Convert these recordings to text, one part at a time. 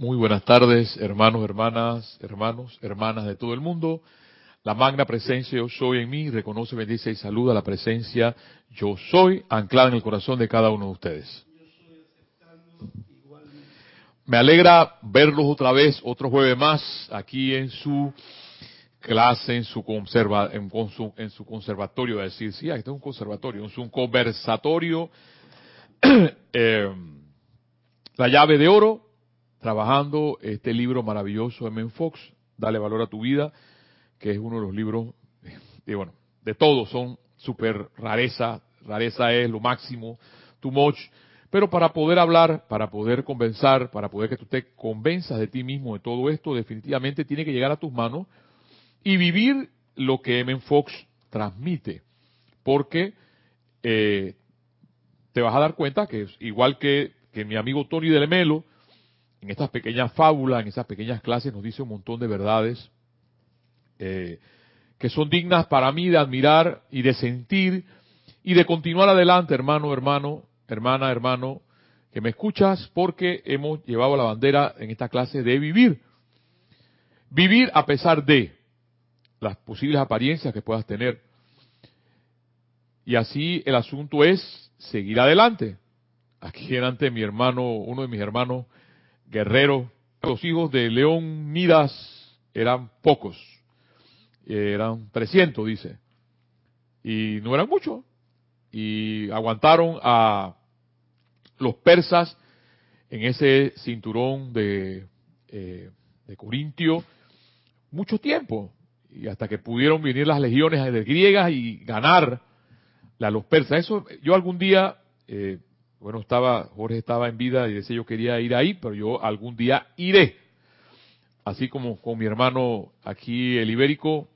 Muy buenas tardes, hermanos, hermanas, hermanos, hermanas de todo el mundo. La magna presencia yo soy en mí, reconoce, bendice y saluda la presencia yo soy anclada en el corazón de cada uno de ustedes. Me alegra verlos otra vez, otro jueves más, aquí en su clase, en su, conserva, en, su, en su conservatorio, a decir, sí, este es un conservatorio, es un conversatorio, eh, la llave de oro, trabajando este libro maravilloso de Men Fox, Dale valor a tu vida, que es uno de los libros, y bueno, de todos son súper rareza, rareza es lo máximo, too much, pero para poder hablar, para poder convencer, para poder que tú te convenzas de ti mismo de todo esto, definitivamente tiene que llegar a tus manos y vivir lo que M. Fox transmite, porque eh, te vas a dar cuenta que igual que, que mi amigo Tony de Lemelo, en estas pequeñas fábulas, en esas pequeñas clases, nos dice un montón de verdades eh, que son dignas para mí de admirar y de sentir y de continuar adelante, hermano, hermano, hermana, hermano, que me escuchas, porque hemos llevado la bandera en esta clase de vivir. Vivir a pesar de las posibles apariencias que puedas tener. Y así el asunto es seguir adelante. Aquí delante mi hermano, uno de mis hermanos, Guerrero, los hijos de León Midas eran pocos, eran 300, dice, y no eran muchos, y aguantaron a los persas en ese cinturón de, eh, de Corintio mucho tiempo, y hasta que pudieron venir las legiones griegas y ganar a los persas. Eso yo algún día eh, bueno, estaba, Jorge estaba en vida y decía yo quería ir ahí, pero yo algún día iré. Así como con mi hermano aquí, el ibérico,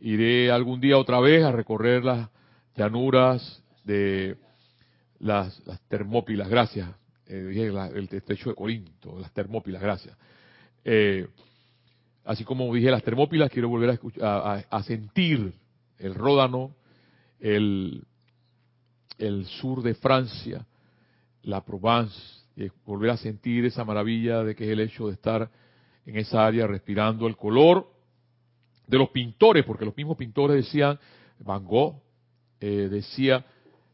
iré algún día otra vez a recorrer las llanuras de las, Termópilas, gracias. Eh, el techo de Corinto, las Termópilas, gracias. Eh, así como dije las Termópilas, quiero volver a, a sentir el Ródano, el, el sur de Francia, la Provence, y volver a sentir esa maravilla de que es el hecho de estar en esa área respirando el color de los pintores, porque los mismos pintores decían, Van Gogh eh, decía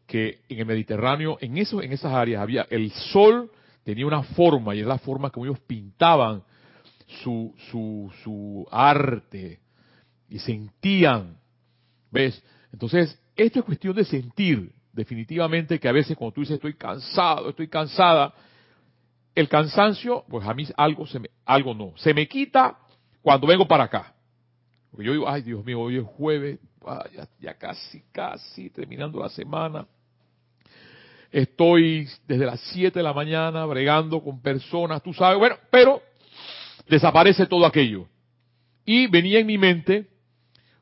que en el Mediterráneo, en, en esas áreas había, el sol tenía una forma y es la forma como ellos pintaban su, su, su arte y sentían, ¿ves? Entonces, esto es cuestión de sentir, definitivamente que a veces cuando tú dices estoy cansado, estoy cansada, el cansancio, pues a mí algo se me, algo no, se me quita cuando vengo para acá. Porque yo digo, ay Dios mío, hoy es jueves, ya, casi, casi terminando la semana. Estoy desde las 7 de la mañana bregando con personas, tú sabes, bueno, pero desaparece todo aquello. Y venía en mi mente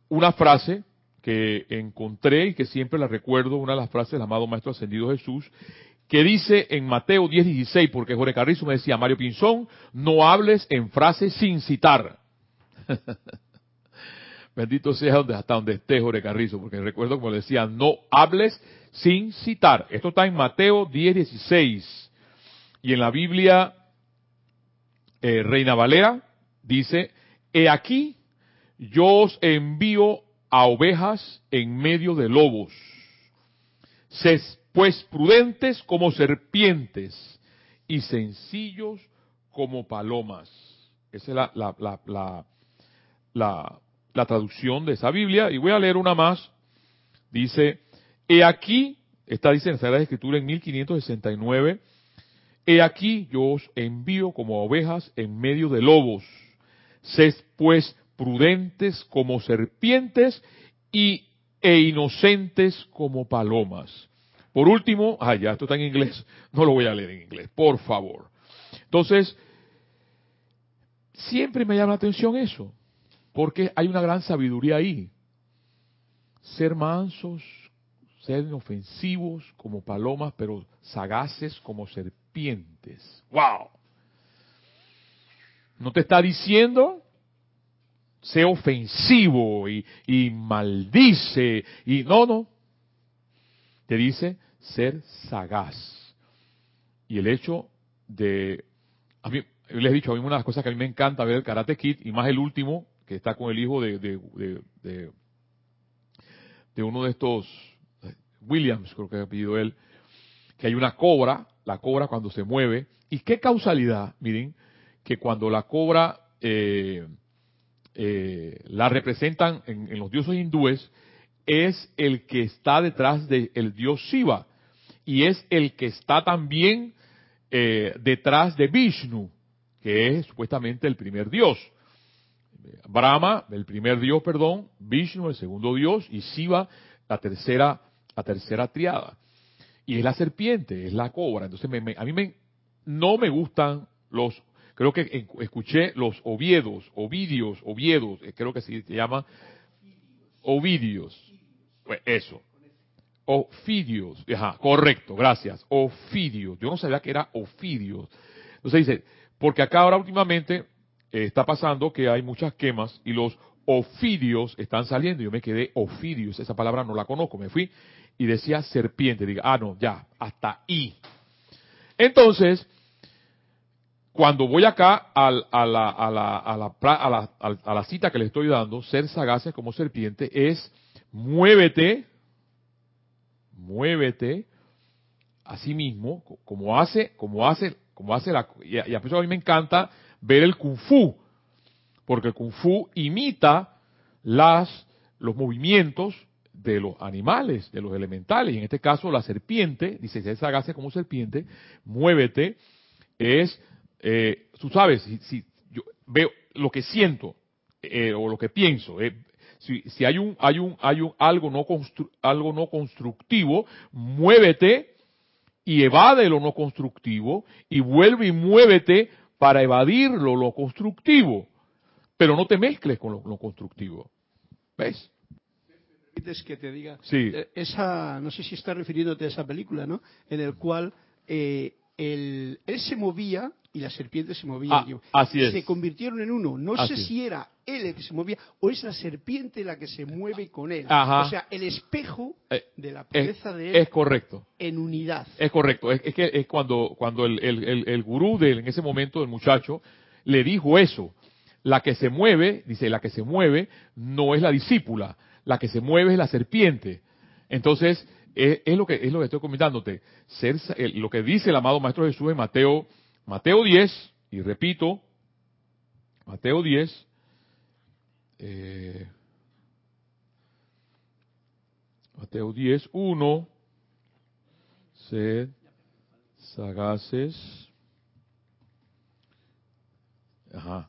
una frase que encontré y que siempre la recuerdo, una de las frases del amado Maestro Ascendido Jesús, que dice en Mateo 10:16, porque Jorge Carrizo me decía, Mario Pinzón, no hables en frases sin citar. Bendito sea donde, hasta donde esté Jorge Carrizo, porque recuerdo como le decía, no hables sin citar. Esto está en Mateo 10:16. Y en la Biblia eh, Reina Valera dice, he aquí, yo os envío a ovejas en medio de lobos. Sed pues prudentes como serpientes y sencillos como palomas. Esa es la, la, la, la, traducción de esa Biblia. Y voy a leer una más. Dice, he aquí, esta dice en la Escritura en 1569, he aquí yo os envío como ovejas en medio de lobos. Sed pues prudentes como serpientes y, e inocentes como palomas. Por último, ah, ya, esto está en inglés, no lo voy a leer en inglés, por favor. Entonces, siempre me llama la atención eso, porque hay una gran sabiduría ahí. Ser mansos, ser inofensivos como palomas, pero sagaces como serpientes. ¡Wow! ¿No te está diciendo sea ofensivo y, maldice y no, no. Te dice ser sagaz. Y el hecho de, a mí les he dicho, a mí una de las cosas que a mí me encanta ver el Karate Kid, y más el último, que está con el hijo de, de, de, de, uno de estos, Williams, creo que ha pedido él, que hay una cobra, la cobra cuando se mueve, y qué causalidad, miren, que cuando la cobra eh, eh, la representan en, los dioses hindúes, es el que está detrás del dios Shiva, y es el que está también eh, detrás de Vishnu, que es supuestamente el primer dios. Brahma, el primer dios, perdón, Vishnu, el segundo dios, y Shiva, la tercera, la tercera triada. Y es la serpiente, es la cobra. Entonces, a mí me, no me gustan los, creo que escuché los oviedos, ovidios, oviedos, eh, creo que se llama ovidios. Pues eso. Ofidios, ajá, correcto, gracias. Ofidios. Yo no sabía que era ofidios. Entonces dice, porque acá ahora últimamente eh, está pasando que hay muchas quemas y los ofidios están saliendo. Yo me quedé ofidios, esa palabra no la conozco. Me fui y decía serpiente. Diga, ah, no, ya, hasta ahí. Entonces, cuando voy acá a, la, cita que le estoy dando, ser sagaces como serpiente, es muévete, muévete a sí mismo, como hace, como hace, como hace la, y a, a mí me encanta ver el kung fu, porque el kung fu imita los movimientos de los animales, de los elementales, y en este caso la serpiente, dice, ser sagaces como serpiente, muévete, es eh, tú sabes, si, yo veo lo que siento eh, o lo que pienso, eh, si, si, hay un hay un hay un algo no algo no constructivo, muévete y evade lo no constructivo y vuelve y muévete para evadir lo, constructivo, pero no te mezcles con lo, constructivo. ¿Ves? que te diga sí. esa no sé si está refiriéndote a esa película no en el cual eh, él se movía y la serpiente se movía. Ah, se convirtieron en uno. No sé si era él el que se movía o es la serpiente la que se mueve con él. O sea, el espejo eh, de la pureza de él. Es correcto. En unidad. Es correcto. Es, que es cuando, cuando el, el, el, gurú de en ese momento, del muchacho, le dijo eso. La que se mueve, dice, la que se mueve no es la discípula. La que se mueve es la serpiente. Entonces, es, lo que es lo que estoy comentándote. Ser, lo que dice el amado Maestro Jesús en Mateo, Mateo 10, y repito, Mateo 10, eh, Mateo 10, 1, sed sagaces, ajá,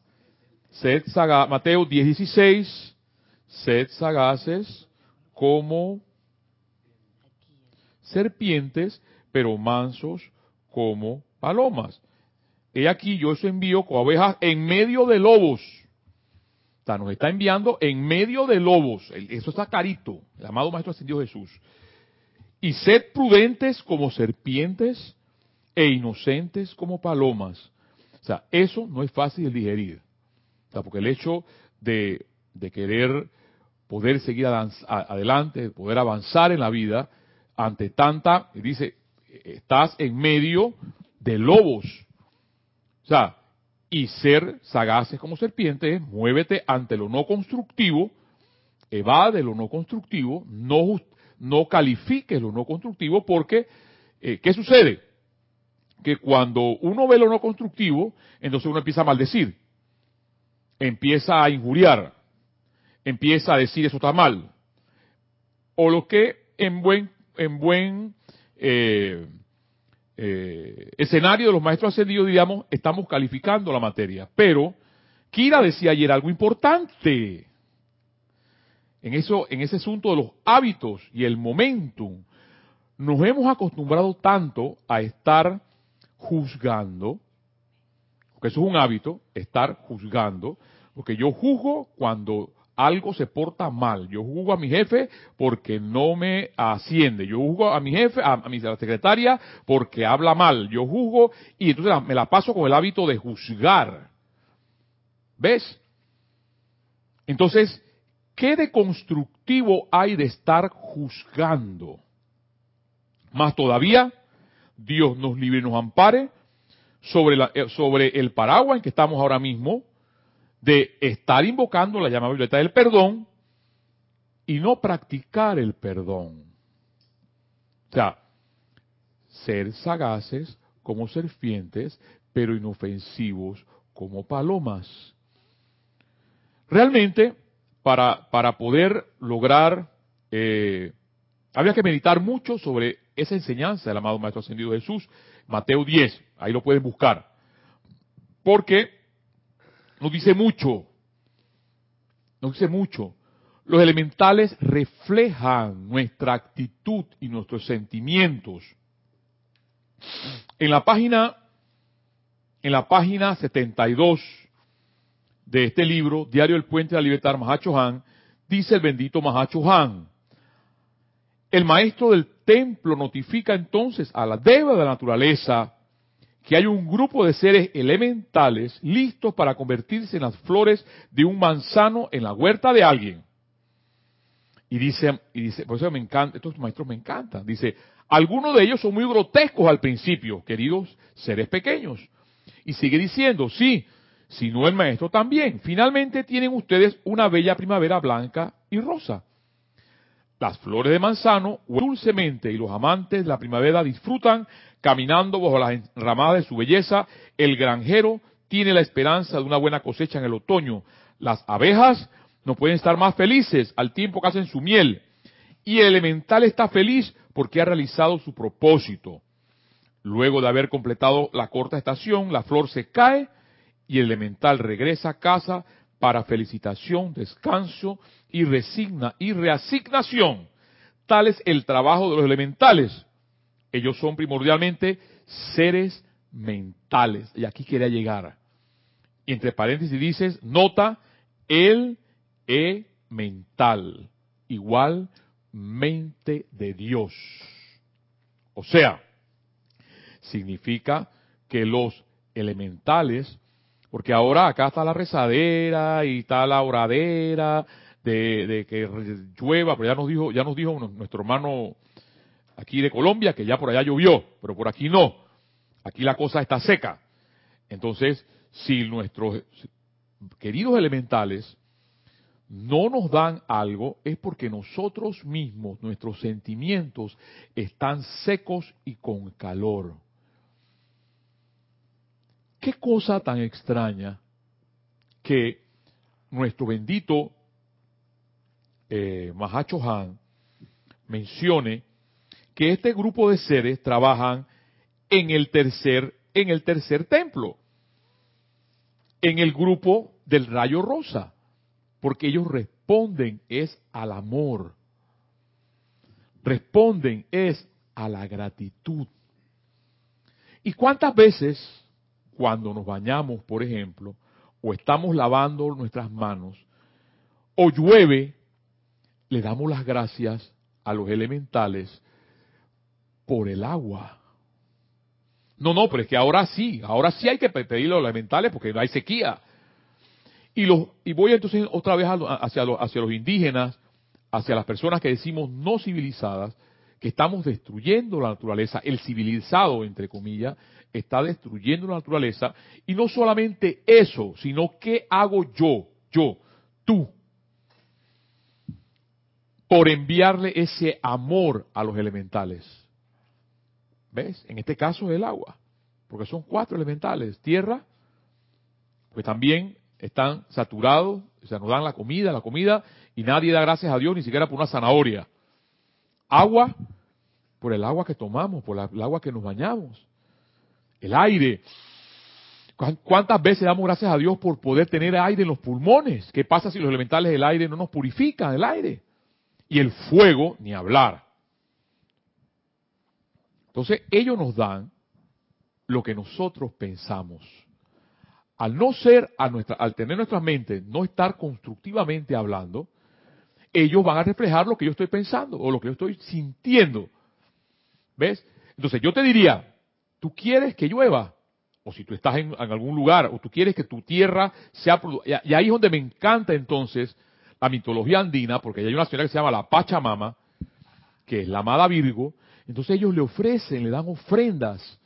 sed sagaces, Mateo 10, 16, sed sagaces como serpientes, pero mansos como palomas. He aquí yo os envío con ovejas en medio de lobos. O sea, nos está enviando en medio de lobos. Eso está carito. El amado Maestro Ascendido Jesús. Y sed prudentes como serpientes e inocentes como palomas. O sea, eso no es fácil de digerir. O sea, porque el hecho de querer poder seguir adelante, poder avanzar en la vida, ante tanta, dice, estás en medio de lobos. O sea, y ser sagaces como serpientes, muévete ante lo no constructivo, evade lo no constructivo, no, no califiques lo no constructivo, porque, eh, ¿qué sucede? Que cuando uno ve lo no constructivo, entonces uno empieza a maldecir, empieza a injuriar, empieza a decir eso está mal. O lo que en buen en buen eh, eh, escenario de los maestros ascendidos, digamos, estamos calificando la materia. Pero Kira decía ayer algo importante. En, eso, en ese asunto de los hábitos y el momentum, nos hemos acostumbrado tanto a estar juzgando, porque eso es un hábito, estar juzgando, porque yo juzgo cuando algo se porta mal. Yo juzgo a mi jefe porque no me asciende. Yo juzgo a mi jefe, a, mi secretaria porque habla mal. Yo juzgo y entonces me la paso con el hábito de juzgar. ¿Ves? Entonces, ¿qué de constructivo hay de estar juzgando? Más todavía, Dios nos libre y nos ampare sobre, la, eh, sobre el paraguas en que estamos ahora mismo, de estar invocando la llamada violeta del perdón y no practicar el perdón. O sea, ser sagaces como serpientes, pero inofensivos como palomas. Realmente, para, para poder lograr, eh, había que meditar mucho sobre esa enseñanza del amado Maestro Ascendido Jesús, Mateo 10, ahí lo pueden buscar. Porque nos dice mucho, nos dice mucho. Los elementales reflejan nuestra actitud y nuestros sentimientos. En la página, en la página 72 de este libro, Diario del Puente de la Libertad, Mahacho Han, dice el bendito Mahacho Han. El maestro del templo notifica entonces a la deva de la naturaleza que hay un grupo de seres elementales listos para convertirse en las flores de un manzano en la huerta de alguien. Y dice, y dice, por eso me encanta, estos maestros me encantan. Dice, algunos de ellos son muy grotescos al principio, queridos seres pequeños. Y sigue diciendo, sí, si no el maestro también. Finalmente tienen ustedes una bella primavera blanca y rosa. Las flores de manzano dulcemente y los amantes de la primavera disfrutan caminando bajo las ramadas de su belleza. El granjero tiene la esperanza de una buena cosecha en el otoño. Las abejas no pueden estar más felices al tiempo que hacen su miel. Y el elemental está feliz porque ha realizado su propósito. Luego de haber completado la corta estación, la flor se cae y el elemental regresa a casa para felicitación, descanso y resigna y reasignación. Tal es el trabajo de los elementales. Ellos son primordialmente seres mentales. Y aquí quería llegar. Y entre paréntesis dices, nota, el e mental, igual mente de Dios. O sea, significa que los elementales porque ahora acá está la rezadera y está la oradera de, que llueva, pero ya nos dijo, ya nos dijo nuestro hermano aquí de Colombia que ya por allá llovió, pero por aquí no. Aquí la cosa está seca. Entonces, si nuestros queridos elementales no nos dan algo, es porque nosotros mismos, nuestros sentimientos, están secos y con calor. Qué cosa tan extraña que nuestro bendito eh, Mahacho Han mencione que este grupo de seres trabajan en el tercer, en el tercer templo, en el grupo del rayo rosa, porque ellos responden es al amor, responden es a la gratitud. ¿Y cuántas veces cuando nos bañamos, por ejemplo, o estamos lavando nuestras manos, o llueve, le damos las gracias a los elementales por el agua. No, no, pero es que ahora sí, ahora sí hay que pedirle a los elementales porque no hay sequía. Y, los, y voy entonces otra vez hacia, hacia los indígenas, hacia las personas que decimos no civilizadas, que estamos destruyendo la naturaleza, el civilizado, entre comillas, está destruyendo la naturaleza. Y no solamente eso, sino qué hago yo, yo, tú, por enviarle ese amor a los elementales. ¿Ves? En este caso es el agua, porque son cuatro elementales. Tierra, pues también están saturados, o sea, nos dan la comida, la comida, y nadie da gracias a Dios ni siquiera por una zanahoria. Agua, por el agua que tomamos, por el agua que nos bañamos el aire. ¿Cuántas veces damos gracias a Dios por poder tener aire en los pulmones? ¿Qué pasa si los elementales del aire no nos purifican el aire? Y el fuego, ni hablar. Entonces, ellos nos dan lo que nosotros pensamos. Al no ser, a nuestra, al tener nuestra mente, no estar constructivamente hablando, ellos van a reflejar lo que yo estoy pensando o lo que yo estoy sintiendo. ¿Ves? Entonces, yo te diría, tú quieres que llueva, o si tú estás en, algún lugar, o tú quieres que tu tierra sea... Y, ahí es donde me encanta entonces la mitología andina, porque hay una señora que se llama la Pachamama, que es la amada Virgo, entonces ellos le ofrecen, le dan ofrendas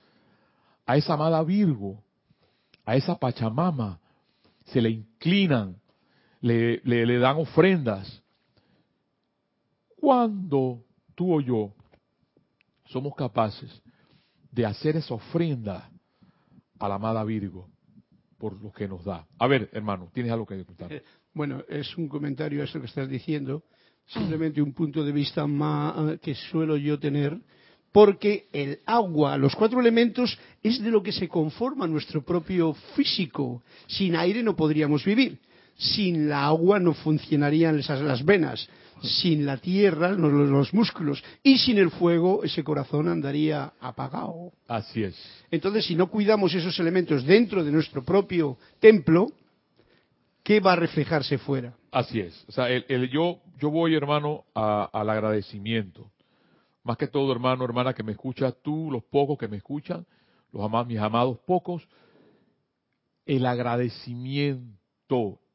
a esa amada Virgo, a esa Pachamama, se le inclinan, le, le, dan ofrendas. Cuando tú o yo somos capaces de hacer esa ofrenda a la amada Virgo por lo que nos da. A ver, hermano, ¿tienes algo que contar? Bueno, es un comentario eso que estás diciendo, simplemente un punto de vista más que suelo yo tener, porque el agua, los cuatro elementos, es de lo que se conforma nuestro propio físico. Sin aire no podríamos vivir. Sin la agua no funcionarían esas, las venas. Sin la tierra, los, los músculos. Y sin el fuego, ese corazón andaría apagado. Así es. Entonces, si no cuidamos esos elementos dentro de nuestro propio templo, ¿qué va a reflejarse fuera? Así es. O sea, el, yo, yo voy, hermano, al agradecimiento más que todo, hermano, hermana, que me escucha tú, los pocos que me escuchan, los amados, mis amados pocos, el agradecimiento,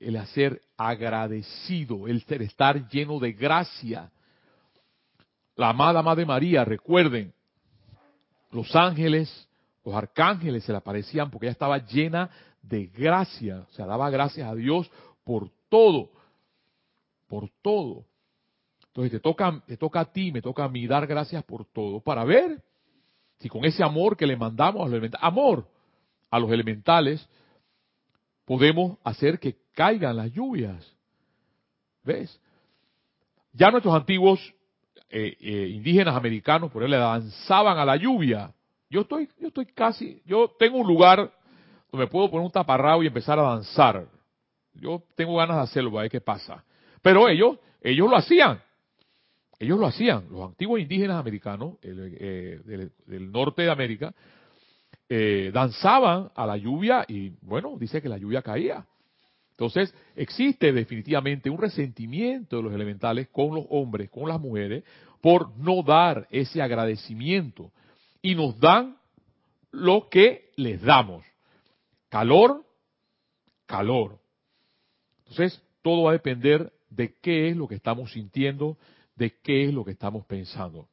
el hacer agradecido, el ser, estar lleno de gracia. La amada Madre María, recuerden, los ángeles, los arcángeles se le aparecían porque ella estaba llena de gracia, o sea, daba gracias a Dios por todo, por todo. Entonces te toca, te toca a ti, me toca a mí dar gracias por todo para ver si con ese amor que le mandamos a los amor a los elementales, podemos hacer que caigan las lluvias. ¿Ves? Ya nuestros antiguos eh, eh, indígenas americanos, por ejemplo, le danzaban a la lluvia. Yo estoy, yo estoy casi, yo tengo un lugar donde puedo poner un taparrabo y empezar a danzar. Yo tengo ganas de hacerlo, a ver qué pasa. Pero ellos, ellos lo hacían. Ellos lo hacían, los antiguos indígenas americanos eh, del, norte de América, eh, danzaban a la lluvia y bueno, dice que la lluvia caía. Entonces, existe definitivamente un resentimiento de los elementales con los hombres, con las mujeres, por no dar ese agradecimiento. Y nos dan lo que les damos. Calor, calor. Entonces, todo va a depender de qué es lo que estamos sintiendo, de qué es lo que estamos pensando.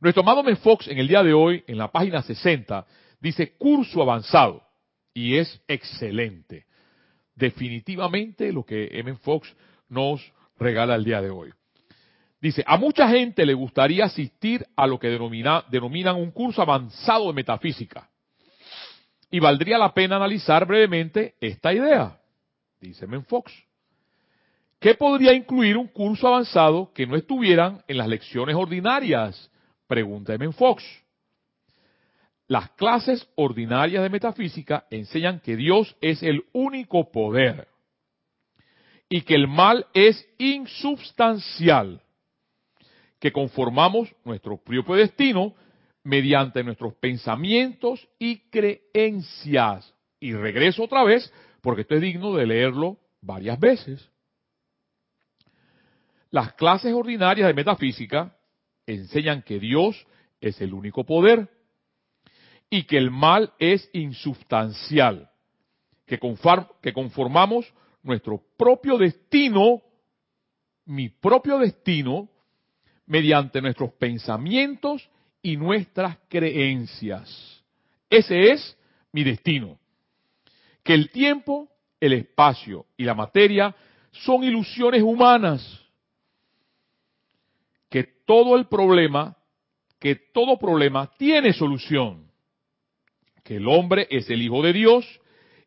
Nuestro amado M. Fox en el día de hoy, en la página 60, dice curso avanzado y es excelente. Definitivamente lo que M. Fox nos regala el día de hoy. Dice, a mucha gente le gustaría asistir a lo que denomina, denominan un curso avanzado de metafísica. Y valdría la pena analizar brevemente esta idea, dice M. Fox. ¿Qué podría incluir un curso avanzado que no estuvieran en las lecciones ordinarias? Pregunta M. Fox. Las clases ordinarias de metafísica enseñan que Dios es el único poder y que el mal es insubstancial, que conformamos nuestro propio destino mediante nuestros pensamientos y creencias. Y regreso otra vez porque esto es digno de leerlo varias veces. Las clases ordinarias de metafísica enseñan que Dios es el único poder y que el mal es insubstancial, que, conformamos nuestro propio destino, mi propio destino, mediante nuestros pensamientos y nuestras creencias. Ese es mi destino. Que el tiempo, el espacio y la materia son ilusiones humanas que todo el problema, que todo problema tiene solución. Que el hombre es el Hijo de Dios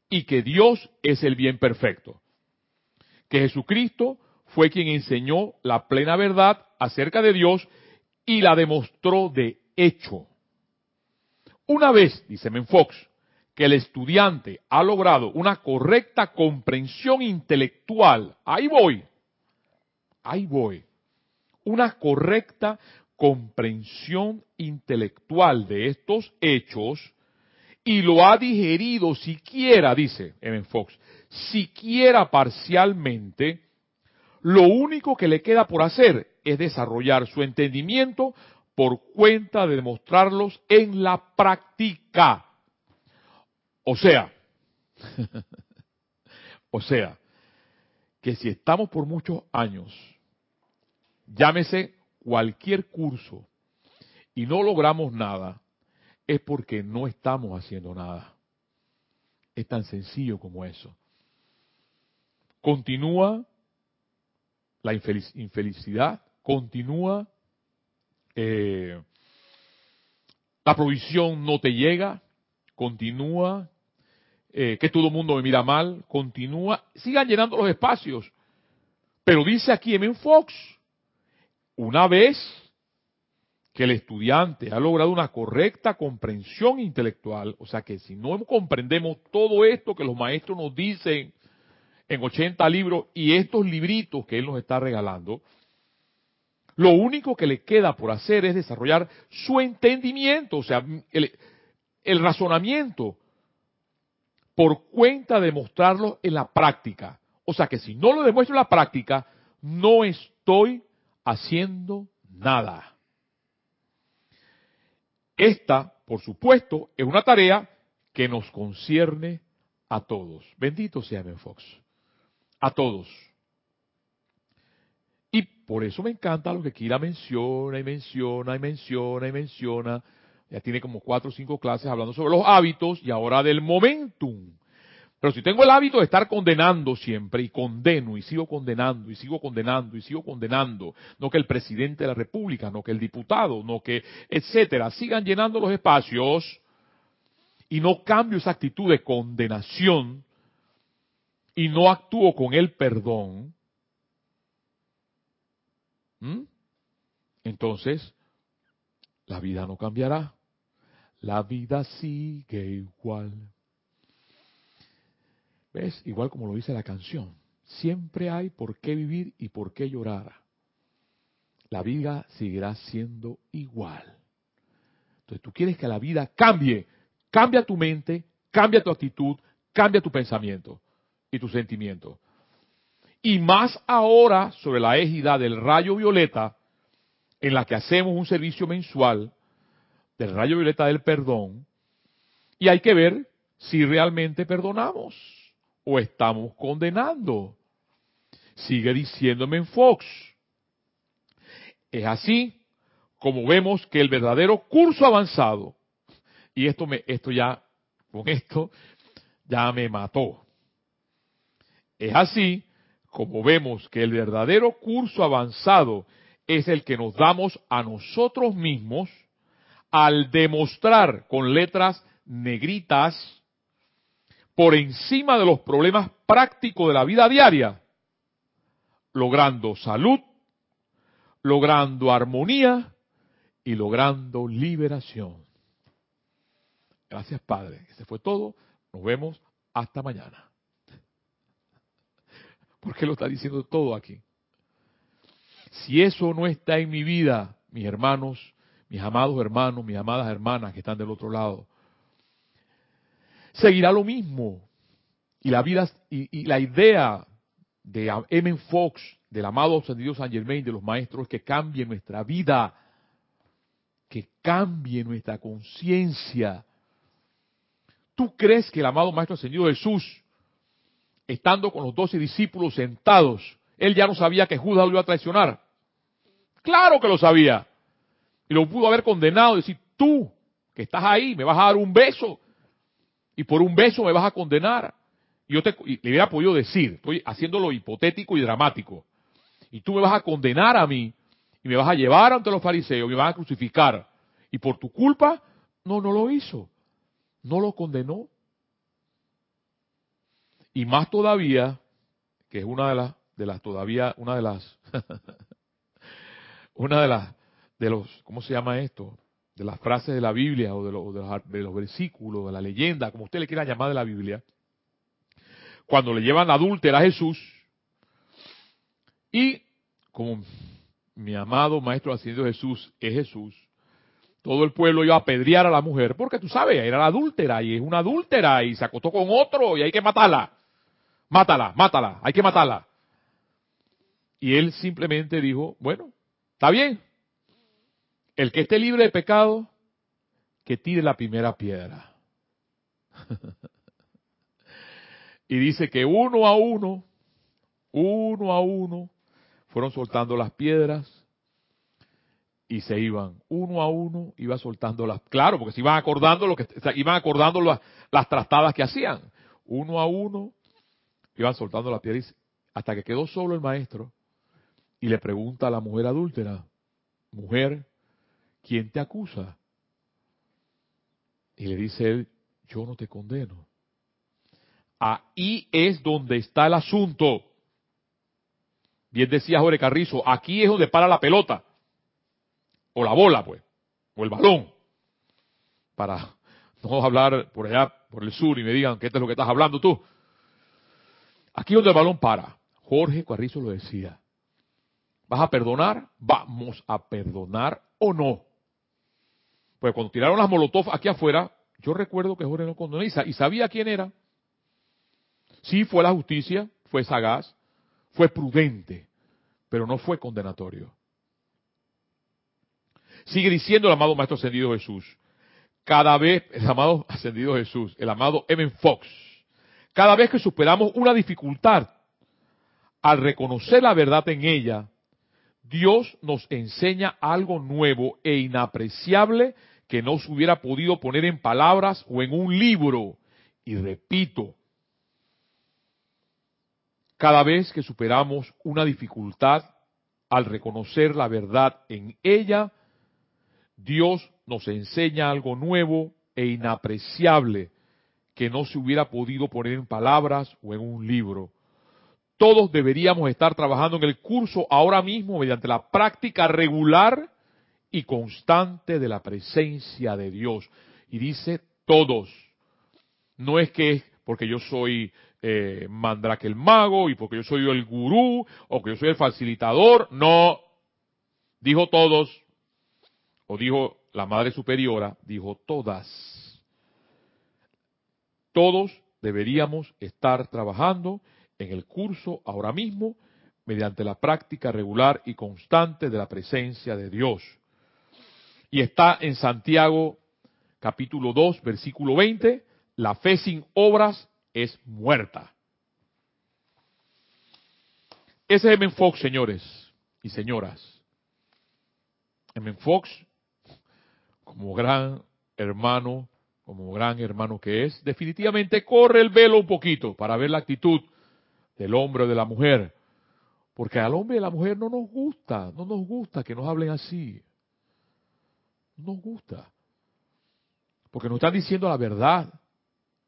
y que Dios es el bien perfecto. Que Jesucristo fue quien enseñó la plena verdad acerca de Dios y la demostró de hecho. Una vez, dice Menfox, que el estudiante ha logrado una correcta comprensión intelectual, ahí voy, ahí voy, una correcta comprensión intelectual de estos hechos y lo ha digerido siquiera, dice Evan Fox, siquiera parcialmente, lo único que le queda por hacer es desarrollar su entendimiento por cuenta de demostrarlos en la práctica. O sea, o sea, que si estamos por muchos años llámese cualquier curso, y no logramos nada, es porque no estamos haciendo nada. Es tan sencillo como eso. Continúa la infelicidad, continúa eh, la provisión no te llega, continúa eh, que todo el mundo me mira mal, continúa, sigan llenando los espacios. Pero dice aquí M. Fox, una vez que el estudiante ha logrado una correcta comprensión intelectual, o sea que si no comprendemos todo esto que los maestros nos dicen en 80 libros y estos libritos que él nos está regalando, lo único que le queda por hacer es desarrollar su entendimiento, o sea, el, el razonamiento, por cuenta de mostrarlo en la práctica. O sea que si no lo demuestro en la práctica, no estoy haciendo nada. Esta, por supuesto, es una tarea que nos concierne a todos. Bendito sea Ben Fox. A todos. Y por eso me encanta lo que Kira menciona y menciona y menciona y menciona. Ya tiene como cuatro o cinco clases hablando sobre los hábitos y ahora del momentum. Pero si tengo el hábito de estar condenando siempre y condeno y sigo condenando y sigo condenando y sigo condenando, no que el presidente de la República, no que el diputado, no que, etcétera, sigan llenando los espacios y no cambio esa actitud de condenación y no actúo con el perdón, entonces la vida no cambiará. La vida sigue igual. ¿Ves? Igual como lo dice la canción. Siempre hay por qué vivir y por qué llorar. La vida seguirá siendo igual. Entonces tú quieres que la vida cambie. Cambia tu mente, cambia tu actitud, cambia tu pensamiento y tu sentimiento. Y más ahora sobre la égida del rayo violeta, en la que hacemos un servicio mensual del rayo violeta del perdón, y hay que ver si realmente perdonamos o estamos condenando. Sigue diciéndome en Fox. Es así como vemos que el verdadero curso avanzado, y esto me, esto ya, con esto, ya me mató. Es así como vemos que el verdadero curso avanzado es el que nos damos a nosotros mismos al demostrar con letras negritas por encima de los problemas prácticos de la vida diaria, logrando salud, logrando armonía y logrando liberación. Gracias Padre. Ese fue todo. Nos vemos hasta mañana. ¿Por qué lo está diciendo todo aquí? Si eso no está en mi vida, mis hermanos, mis amados hermanos, mis amadas hermanas que están del otro lado, seguirá lo mismo. Y la vida y, la idea de M. Fox, del amado ascendido San Germain, de los maestros, es que cambie nuestra vida, que cambie nuestra conciencia. ¿Tú crees que el amado Maestro Ascendido Jesús estando con los doce discípulos sentados, él ya no sabía que Judas lo iba a traicionar. Claro que lo sabía. Y lo pudo haber condenado, decir, tú que estás ahí, me vas a dar un beso. Y por un beso me vas a condenar. Y yo te, le hubiera podido decir, estoy haciéndolo hipotético y dramático. Y tú me vas a condenar a mí, y me vas a llevar ante los fariseos, me vas a crucificar. Y por tu culpa, no, no lo hizo. No lo condenó. Y más todavía, que es una de las, de las todavía, una de las, una de las, de los, ¿cómo se llama esto? De las frases de la Biblia o de, los, de los versículos, de la leyenda, como usted le quiera llamar de la Biblia, cuando le llevan adúltera a Jesús, y como mi amado Maestro haciendo Jesús es Jesús, todo el pueblo iba a apedrear a la mujer, porque tú sabes, era la adúltera, y es una adúltera, y se acostó con otro, y hay que matarla. Mátala, mátala, hay que matarla. Y él simplemente dijo, bueno, está bien. El que esté libre de pecado, que tire la primera piedra. y dice que uno a uno, uno a uno, fueron soltando las piedras y se iban uno a uno, iba soltando las, claro, porque se iban acordando lo que, iban acordando las, las trastadas que hacían, uno a uno, iban soltando las piedras hasta que quedó solo el maestro y le pregunta a la mujer adúltera, mujer, ¿quién te acusa? Y le dice él, yo no te condeno. Ahí es donde está el asunto. Bien decía Jorge Carrizo, aquí es donde para la pelota. O la bola, pues. O el balón. Para no hablar por allá, por el sur, y me digan que esto es lo que estás hablando tú. Aquí es donde el balón para. Jorge Carrizo lo decía. ¿Vas a perdonar? Vamos a perdonar o no. Pues cuando tiraron las molotov aquí afuera, yo recuerdo que Jorge no condonó y sabía quién era. Sí fue la justicia, fue sagaz, fue prudente, pero no fue condenatorio. Sigue diciendo el amado Maestro Ascendido Jesús. Cada vez, el amado Ascendido Jesús, el amado Evan Fox, cada vez que superamos una dificultad, al reconocer la verdad en ella, Dios nos enseña algo nuevo e inapreciable que no se hubiera podido poner en palabras o en un libro. Y repito, cada vez que superamos una dificultad, al reconocer la verdad en ella, Dios nos enseña algo nuevo e inapreciable que no se hubiera podido poner en palabras o en un libro. Todos deberíamos estar trabajando en el curso ahora mismo mediante la práctica regular y constante de la presencia de Dios. Y dice todos. No es que porque yo soy eh, Mandrake el mago y porque yo soy el gurú o que yo soy el facilitador. No. Dijo todos. O dijo la Madre Superiora, dijo todas. Todos deberíamos estar trabajando en el curso ahora mismo mediante la práctica regular y constante de la presencia de Dios. Y está en Santiago capítulo 2, versículo 20, la fe sin obras es muerta. Ese es M. Fox, señores y señoras. M. Fox, como gran hermano, como gran hermano que es, definitivamente corre el velo un poquito para ver la actitud del hombre o de la mujer. Porque al hombre y a la mujer no nos gusta, no nos gusta que nos hablen así. No nos gusta. Porque nos están diciendo la verdad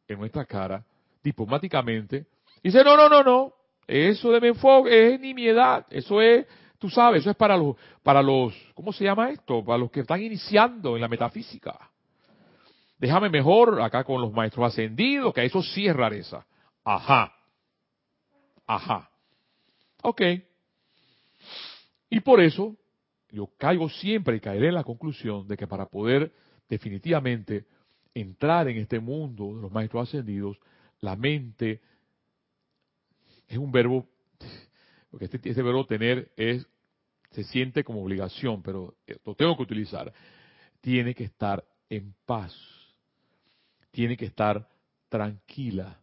en nuestra cara diplomáticamente, dice, no, no, no, no, eso de enfoque es nimiedad, eso es, tú sabes, eso es para los, para los, ¿cómo se llama esto? Para los que están iniciando en la metafísica. Déjame mejor acá con los maestros ascendidos, que eso sí es rareza. Ajá. Ajá. Ok. Y por eso yo caigo siempre y caeré en la conclusión de que para poder definitivamente entrar en este mundo de los maestros ascendidos, la mente es un verbo, porque este, este, verbo tener es, se siente como obligación, pero lo tengo que utilizar. Tiene que estar en paz, tiene que estar tranquila,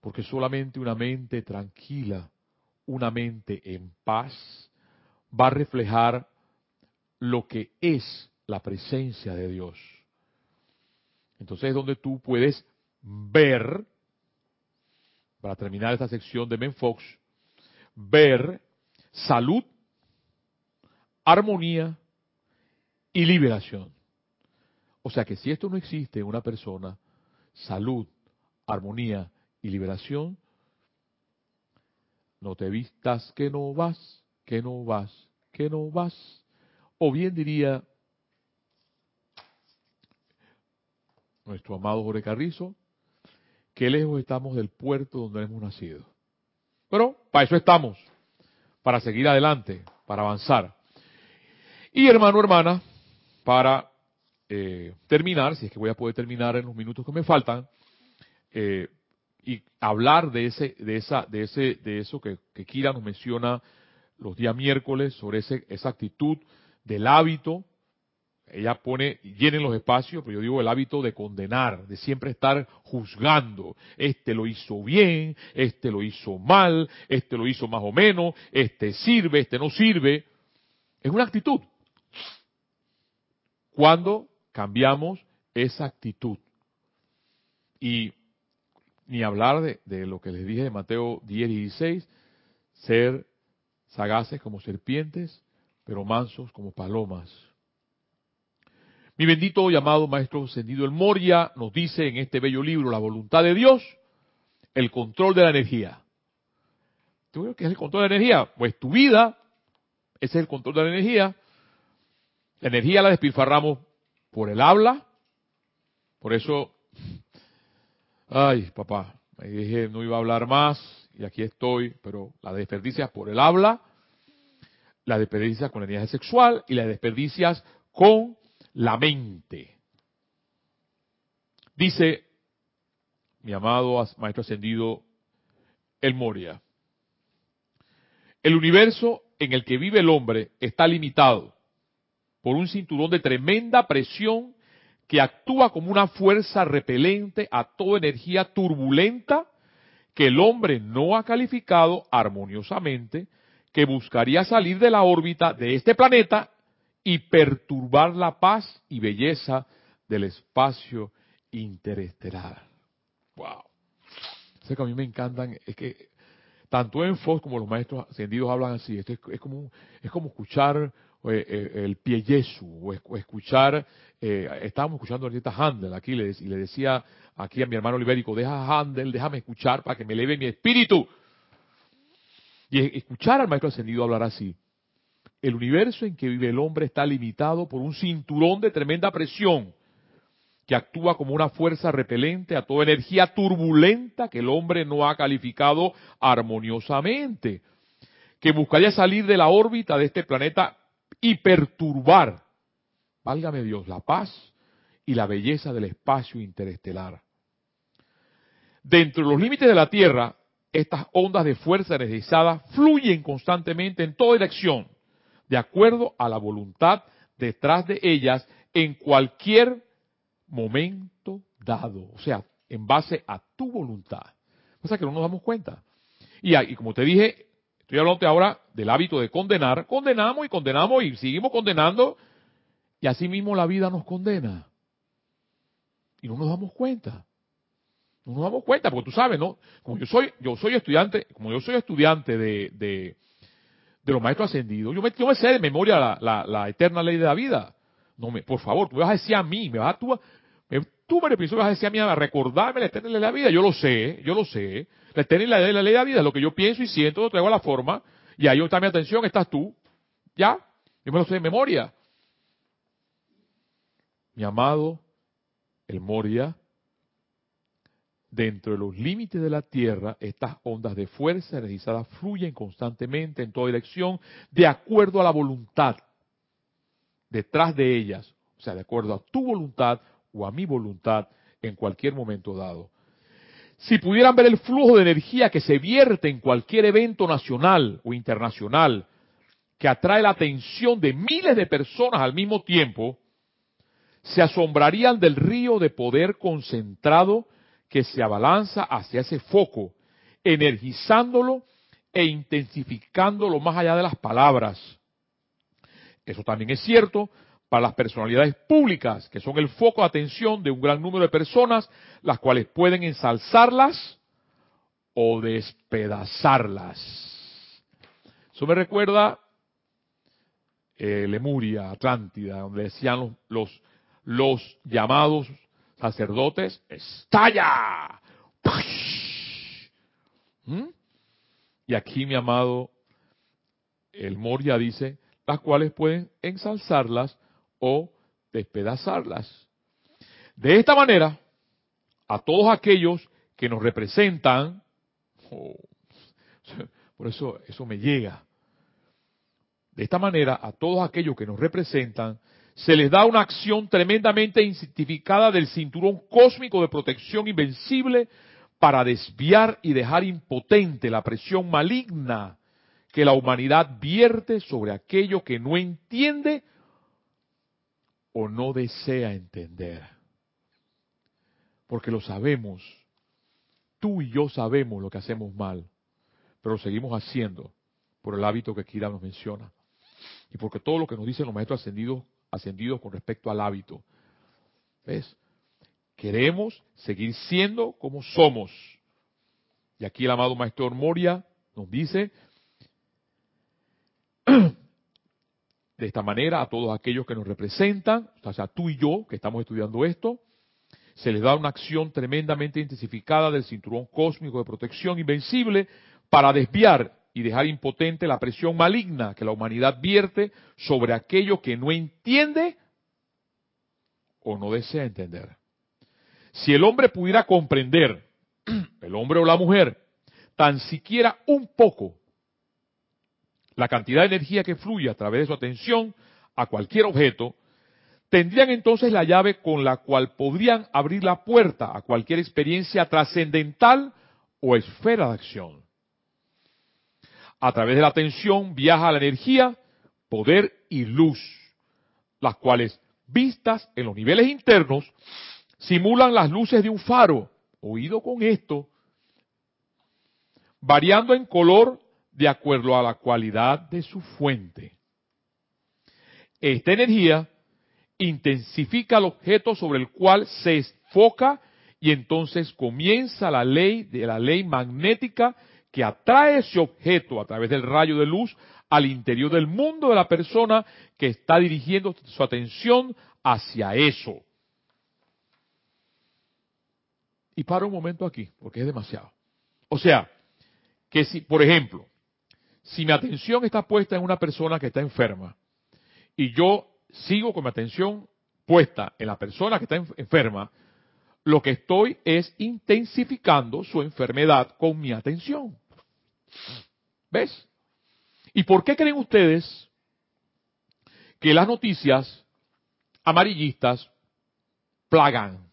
porque solamente una mente tranquila, una mente en paz, va a reflejar lo que es la presencia de Dios. Entonces es donde tú puedes ver para terminar esta sección de Menfox, ver salud, armonía y liberación. O sea que si esto no existe en una persona, salud, armonía y liberación, no te vistas que no vas, que no vas, que no vas. O bien diría nuestro amado Jorge Carrizo, qué lejos estamos del puerto donde hemos nacido. Pero para eso estamos, para seguir adelante, para avanzar. Y hermano, hermana, para eh, terminar, si es que voy a poder terminar en los minutos que me faltan, eh, y hablar de ese, de esa, de ese, de eso que, que Kira nos menciona los días miércoles sobre ese, esa actitud del hábito ella pone, llenen los espacios, pero yo digo el hábito de condenar, de siempre estar juzgando. Este lo hizo bien, este lo hizo mal, este lo hizo más o menos, este sirve, este no sirve. Es una actitud. cuando cambiamos esa actitud. Y ni hablar de, lo que les dije de Mateo 10 y 16, ser sagaces como serpientes, pero mansos como palomas. Mi bendito llamado Maestro Ascendido El Moria nos dice en este bello libro, La voluntad de Dios, el control de la energía. ¿Tú crees que es el control de la energía? Pues tu vida, ese es el control de la energía. La energía la despilfarramos por el habla. Por eso, ay, papá, me dije no iba a hablar más y aquí estoy, pero la desperdicias por el habla, la desperdicias con la energía sexual y la desperdicias con la mente. Dice mi amado maestro ascendido El Moria. El universo en el que vive el hombre está limitado por un cinturón de tremenda presión que actúa como una fuerza repelente a toda energía turbulenta que el hombre no ha calificado armoniosamente, que buscaría salir de la órbita de este planeta y perturbar la paz y belleza del espacio interestelar. Wow. Sé que a mí me encantan, es que tanto en Fox como los maestros ascendidos hablan así. Esto es, como, es como escuchar eh, eh, el pie Yesu, o, escuchar, eh, estábamos escuchando a Nieta Handel aquí y le decía aquí a mi hermano Libérico, deja Handel, déjame escuchar para que me eleve mi espíritu. Y escuchar al maestro ascendido hablar así. El universo en que vive el hombre está limitado por un cinturón de tremenda presión que actúa como una fuerza repelente a toda energía turbulenta que el hombre no ha calificado armoniosamente, que buscaría salir de la órbita de este planeta y perturbar, válgame Dios, la paz y la belleza del espacio interestelar. Dentro de los límites de la Tierra, estas ondas de fuerza energizada fluyen constantemente en toda dirección, de acuerdo a la voluntad detrás de ellas en cualquier momento dado, o sea, en base a tu voluntad. O sea que no nos damos cuenta. Y, y como te dije, estoy hablando ahora del hábito de condenar, condenamos y condenamos y seguimos condenando, y así mismo la vida nos condena. Y no nos damos cuenta. No nos damos cuenta, porque tú sabes, ¿no? Como yo soy, yo soy estudiante, como yo soy estudiante de, de, de los maestros ascendidos, yo me, yo me sé de memoria la, la, eterna ley de la vida. No me, por favor, tú me vas a decir a mí, me vas a, tú, tú me vas a decir a mí a recordarme la eterna ley de la vida. Yo lo sé, yo lo sé. La eterna ley la ley de la vida es lo que yo pienso y siento, lo traigo a la forma, y ahí está mi atención, estás tú. ¿Ya? Yo me lo sé de memoria. Mi amado, el Moria, dentro de los límites de la Tierra, estas ondas de fuerza energizadas fluyen constantemente en toda dirección de acuerdo a la voluntad detrás de ellas, o sea, de acuerdo a tu voluntad o a mi voluntad en cualquier momento dado. Si pudieran ver el flujo de energía que se vierte en cualquier evento nacional o internacional que atrae la atención de miles de personas al mismo tiempo, se asombrarían del río de poder concentrado que se abalanza hacia ese foco, energizándolo e intensificándolo más allá de las palabras. Eso también es cierto para las personalidades públicas, que son el foco de atención de un gran número de personas, las cuales pueden ensalzarlas o despedazarlas. Eso me recuerda eh, Lemuria, Atlántida, donde decían los, llamados sacerdotes, estalla. ¿Mm? Y aquí, mi amado, el Moria dice, las cuales pueden ensalzarlas o despedazarlas. De esta manera, a todos aquellos que nos representan, oh, por eso eso me llega. De esta manera, a todos aquellos que nos representan, se les da una acción tremendamente intensificada del cinturón cósmico de protección invencible para desviar y dejar impotente la presión maligna que la humanidad vierte sobre aquello que no entiende o no desea entender. Porque lo sabemos, tú y yo sabemos lo que hacemos mal, pero lo seguimos haciendo por el hábito que Kira nos menciona. Y porque todo lo que nos dicen los maestros ascendidos ascendidos con respecto al hábito. ¿Ves? Queremos seguir siendo como somos. Y aquí el amado Maestro Moria nos dice, de esta manera a todos aquellos que nos representan, o sea, tú y yo que estamos estudiando esto, se les da una acción tremendamente intensificada del cinturón cósmico de protección invencible para desviar y dejar impotente la presión maligna que la humanidad vierte sobre aquello que no entiende o no desea entender. Si el hombre pudiera comprender, el hombre o la mujer, tan siquiera un poco la cantidad de energía que fluye a través de su atención a cualquier objeto, tendrían entonces la llave con la cual podrían abrir la puerta a cualquier experiencia trascendental o esfera de acción. A través de la atención viaja la energía, poder y luz, las cuales, vistas en los niveles internos, simulan las luces de un faro. Oído con esto, variando en color de acuerdo a la cualidad de su fuente. Esta energía intensifica el objeto sobre el cual se enfoca y entonces comienza la ley de la ley magnética que atrae ese objeto a través del rayo de luz al interior del mundo de la persona que está dirigiendo su atención hacia eso. Y para un momento aquí, porque es demasiado. O sea, que si, por ejemplo, si mi atención está puesta en una persona que está enferma y yo sigo con mi atención puesta en la persona que está enferma, lo que estoy es intensificando su enfermedad con mi atención. ¿Ves? ¿Y por qué creen ustedes que las noticias amarillistas plagan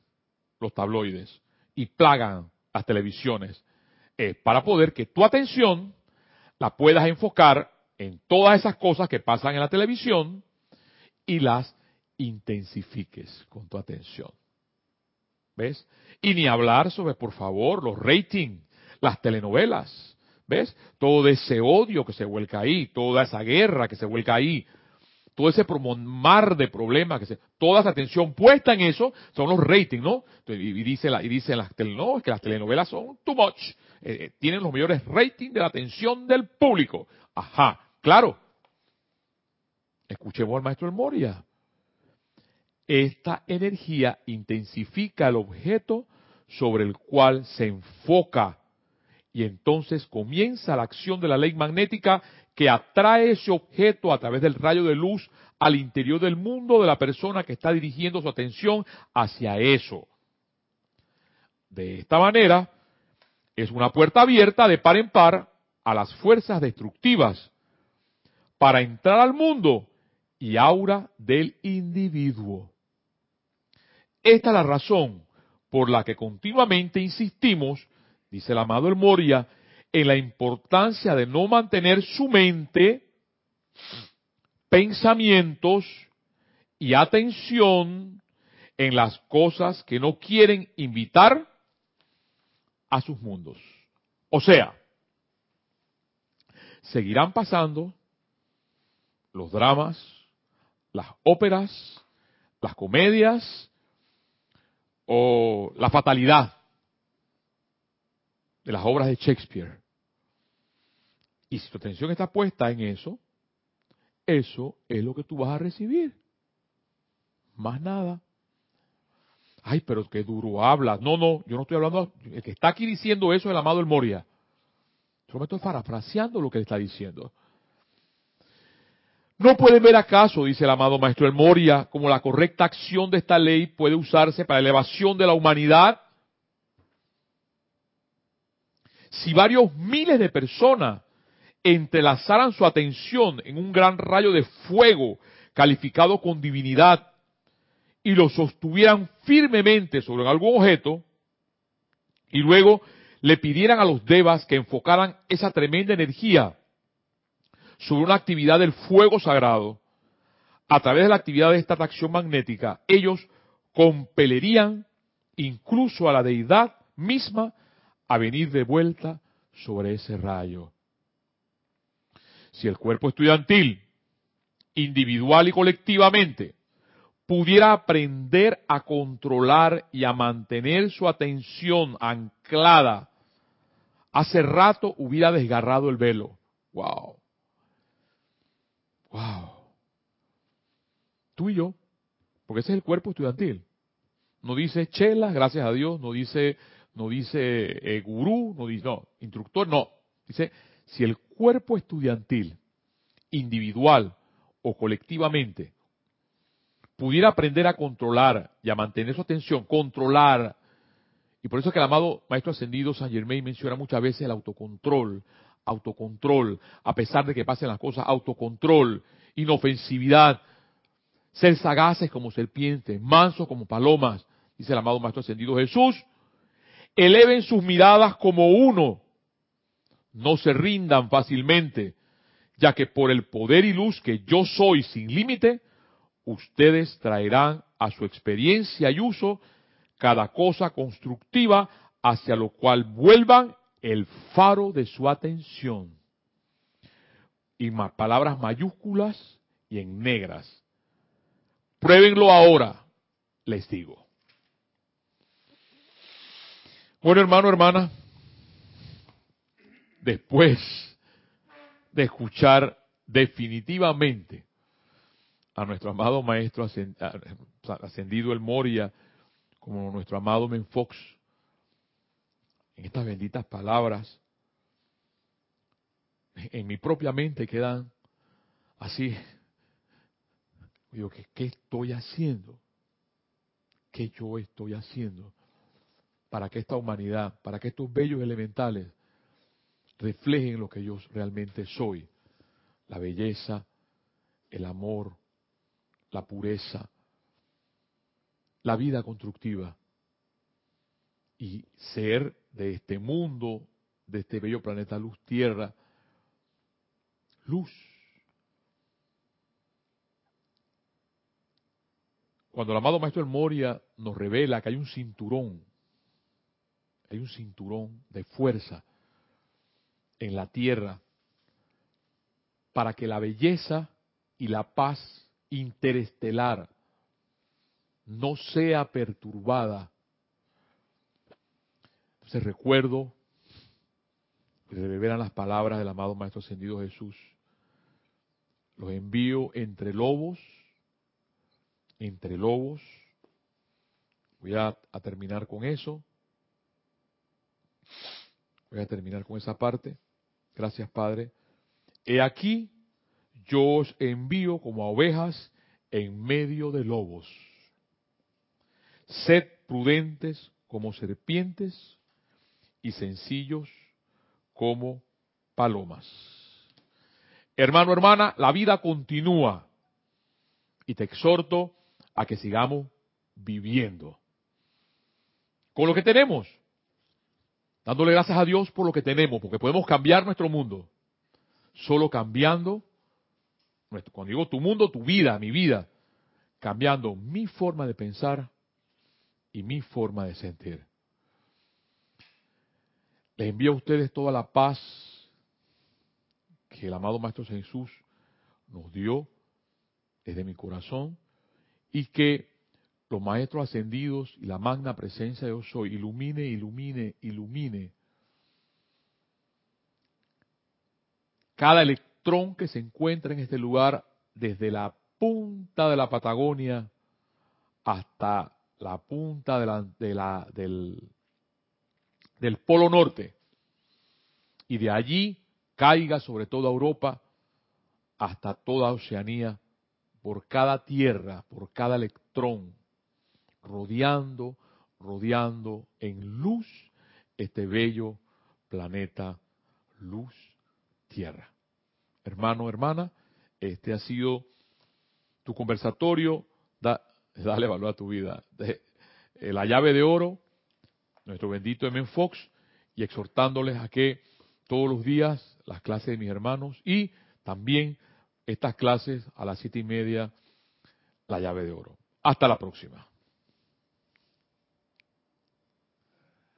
los tabloides y plagan las televisiones? Es para poder que tu atención la puedas enfocar en todas esas cosas que pasan en la televisión y las intensifiques con tu atención. ¿Ves? Y ni hablar sobre, por favor, los ratings, las telenovelas. ¿Ves? Todo ese odio que se vuelca ahí, toda esa guerra que se vuelca ahí, todo ese mar de problemas, que se, toda esa atención puesta en eso, son los ratings, ¿no? Y, dice y dicen las telenovelas que las telenovelas son too much, eh, eh, tienen los mayores ratings de la atención del público. Ajá, claro. Escuchemos al maestro El Moria. Esta energía intensifica el objeto sobre el cual se enfoca y entonces comienza la acción de la ley magnética que atrae ese objeto a través del rayo de luz al interior del mundo de la persona que está dirigiendo su atención hacia eso. De esta manera, es una puerta abierta de par en par a las fuerzas destructivas para entrar al mundo y aura del individuo. Esta es la razón por la que continuamente insistimos, dice el amado El Moria, en la importancia de no mantener su mente, pensamientos y atención en las cosas que no quieren invitar a sus mundos. O sea, seguirán pasando los dramas, las óperas, las comedias o la fatalidad de las obras de Shakespeare. Y si tu atención está puesta en eso, eso es lo que tú vas a recibir. Más nada ay, pero qué duro hablas. No, no, yo no estoy hablando, el que está aquí diciendo eso es el amado El Moria. Yo me estoy parafraseando lo que él está diciendo. ¿No pueden ver acaso, dice el amado Maestro El Moria, como la correcta acción de esta ley puede usarse para la elevación de la humanidad? Si varios miles de personas entrelazaran su atención en un gran rayo de fuego calificado con divinidad y lo sostuvieran firmemente sobre algún objeto y luego le pidieran a los devas que enfocaran esa tremenda energía sobre una actividad del fuego sagrado, a través de la actividad de esta atracción magnética, ellos compelerían incluso a la deidad misma a venir de vuelta sobre ese rayo. Si el cuerpo estudiantil, individual y colectivamente, pudiera aprender a controlar y a mantener su atención anclada, hace rato hubiera desgarrado el velo. Wow. Wow. Tú y yo, porque ese es el cuerpo estudiantil. No dice chela, gracias a Dios, no dice, no dice eh, gurú, no dice, no, instructor, no. Dice, si el cuerpo estudiantil, individual o colectivamente, pudiera aprender a controlar y a mantener su atención, controlar, y por eso es que el amado Maestro Ascendido San Germain menciona muchas veces el autocontrol, autocontrol, a pesar de que pasen las cosas, autocontrol, inofensividad, ser sagaces como serpientes, mansos como palomas, dice el amado Maestro Ascendido Jesús, eleven sus miradas como uno, no se rindan fácilmente, ya que por el poder y luz que yo soy sin límite, ustedes traerán a su experiencia y uso cada cosa constructiva hacia lo cual vuelvan el faro de su atención. Y más palabras mayúsculas y en negras. Pruébenlo ahora, les digo. Bueno, hermano, hermana, después de escuchar definitivamente a nuestro amado maestro ascendido el Moria, como nuestro amado Menfox, en estas benditas palabras, en mi propia mente quedan así. Digo, ¿qué, ¿qué estoy haciendo? ¿Qué yo estoy haciendo? Para que esta humanidad, para que estos bellos elementales reflejen lo que yo realmente soy. La belleza, el amor, la pureza, la vida constructiva y ser de este mundo, de este bello planeta luz tierra, luz. Cuando el amado Maestro El Moria nos revela que hay un cinturón, hay un cinturón de fuerza en la tierra para que la belleza y la paz interestelar no sea perturbada. Entonces recuerdo, revelan las palabras del amado Maestro Ascendido Jesús. Los envío entre lobos, entre lobos. Voy a terminar con eso. Voy a terminar con esa parte. Gracias, Padre. He aquí, yo os envío como a ovejas en medio de lobos. Sed prudentes como serpientes y sencillos como palomas. Hermano, hermana, la vida continúa y te exhorto a que sigamos viviendo con lo que tenemos, dándole gracias a Dios por lo que tenemos, porque podemos cambiar nuestro mundo, solo cambiando, cuando digo tu mundo, tu vida, mi vida, cambiando mi forma de pensar y mi forma de sentir. Les envío a ustedes toda la paz que el amado Maestro Jesús nos dio desde mi corazón y que los maestros ascendidos y la magna presencia de Dios soy ilumine, ilumine, ilumine. Cada electrón que se encuentra en este lugar desde la punta de la Patagonia hasta la punta de la, del, del Polo Norte. Y de allí caiga sobre toda Europa hasta toda Oceanía, por cada tierra, por cada electrón, rodeando, rodeando en luz este bello planeta luz tierra. Hermano, hermana, este ha sido tu conversatorio dale valor a tu vida. De, eh, la llave de oro, nuestro bendito M. Fox, y exhortándoles a que todos los días las clases de mis hermanos y también estas clases a las siete y media, la llave de oro. Hasta la próxima.